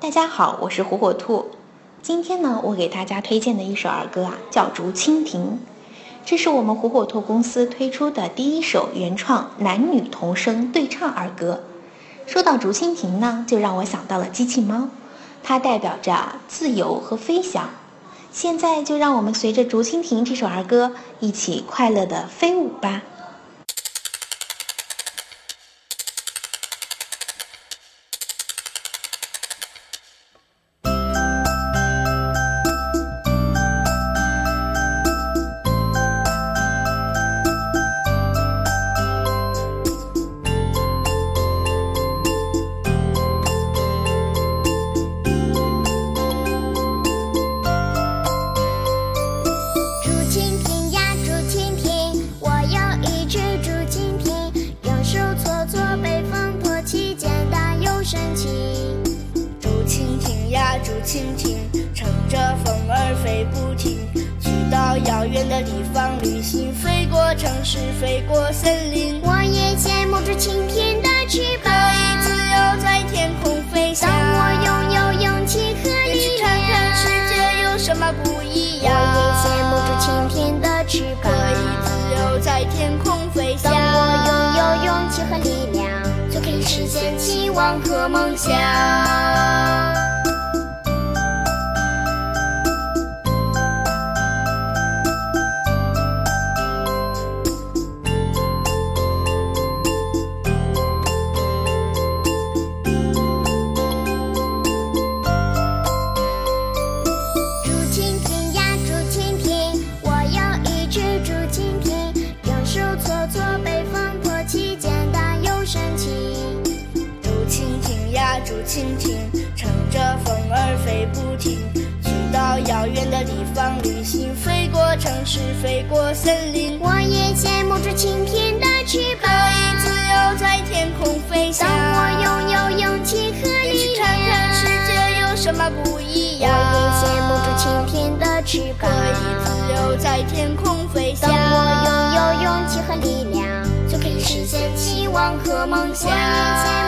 大家好，我是火火兔。今天呢，我给大家推荐的一首儿歌啊，叫《竹蜻蜓》。这是我们火火兔公司推出的第一首原创男女童声对唱儿歌。说到竹蜻蜓呢，就让我想到了机器猫，它代表着自由和飞翔。现在就让我们随着《竹蜻蜓》这首儿歌，一起快乐的飞舞吧。蜻蜓乘着风儿飞不停，去到遥远的地方旅行，飞过城市，飞过森林。我也羡慕着蜻蜓的翅膀，可以自由在天空飞翔。当我拥有勇气和力量，看看世界有什么不一样。我也羡慕着蜻蜓的翅膀，可以自由在天空飞翔。当我拥有勇气和力量，就可以实现期望和梦想。蜻蜓乘着风儿飞不停，去到遥远的地方旅行，飞过城市，飞过森林。我也羡慕着蜻蜓的翅膀，可以自由在天空飞翔。当我拥有勇气和力量，看看世界有什么不一样。我也羡慕着蜻蜓的翅膀，可以自由在天空飞翔。当我拥有勇气和力量，就可以实现期望和梦想。我也羡慕